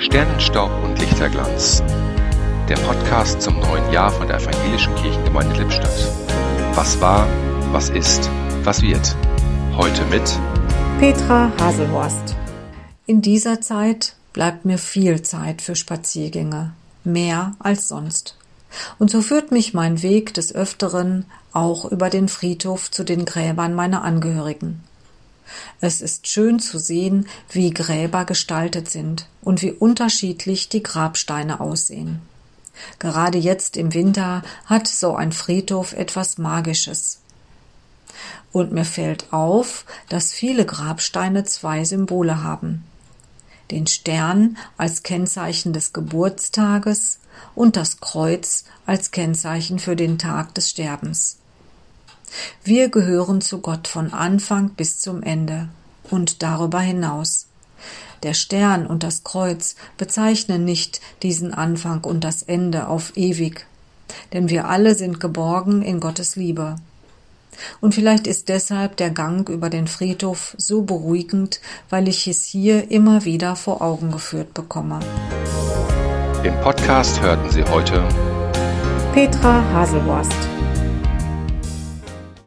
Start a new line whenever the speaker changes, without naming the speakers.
Sternenstaub und Lichterglanz. Der Podcast zum neuen Jahr von der Evangelischen Kirchengemeinde Lippstadt. Was war, was ist, was wird. Heute mit
Petra Haselhorst. In dieser Zeit bleibt mir viel Zeit für Spaziergänge, mehr als sonst. Und so führt mich mein Weg des Öfteren auch über den Friedhof zu den Gräbern meiner Angehörigen. Es ist schön zu sehen, wie Gräber gestaltet sind und wie unterschiedlich die Grabsteine aussehen. Gerade jetzt im Winter hat so ein Friedhof etwas Magisches. Und mir fällt auf, dass viele Grabsteine zwei Symbole haben. Den Stern als Kennzeichen des Geburtstages und das Kreuz als Kennzeichen für den Tag des Sterbens. Wir gehören zu Gott von Anfang bis zum Ende und darüber hinaus. Der Stern und das Kreuz bezeichnen nicht diesen Anfang und das Ende auf ewig, denn wir alle sind geborgen in Gottes Liebe. Und vielleicht ist deshalb der Gang über den Friedhof so beruhigend, weil ich es hier immer wieder vor Augen geführt bekomme.
Im Podcast hörten Sie heute
Petra Haselhorst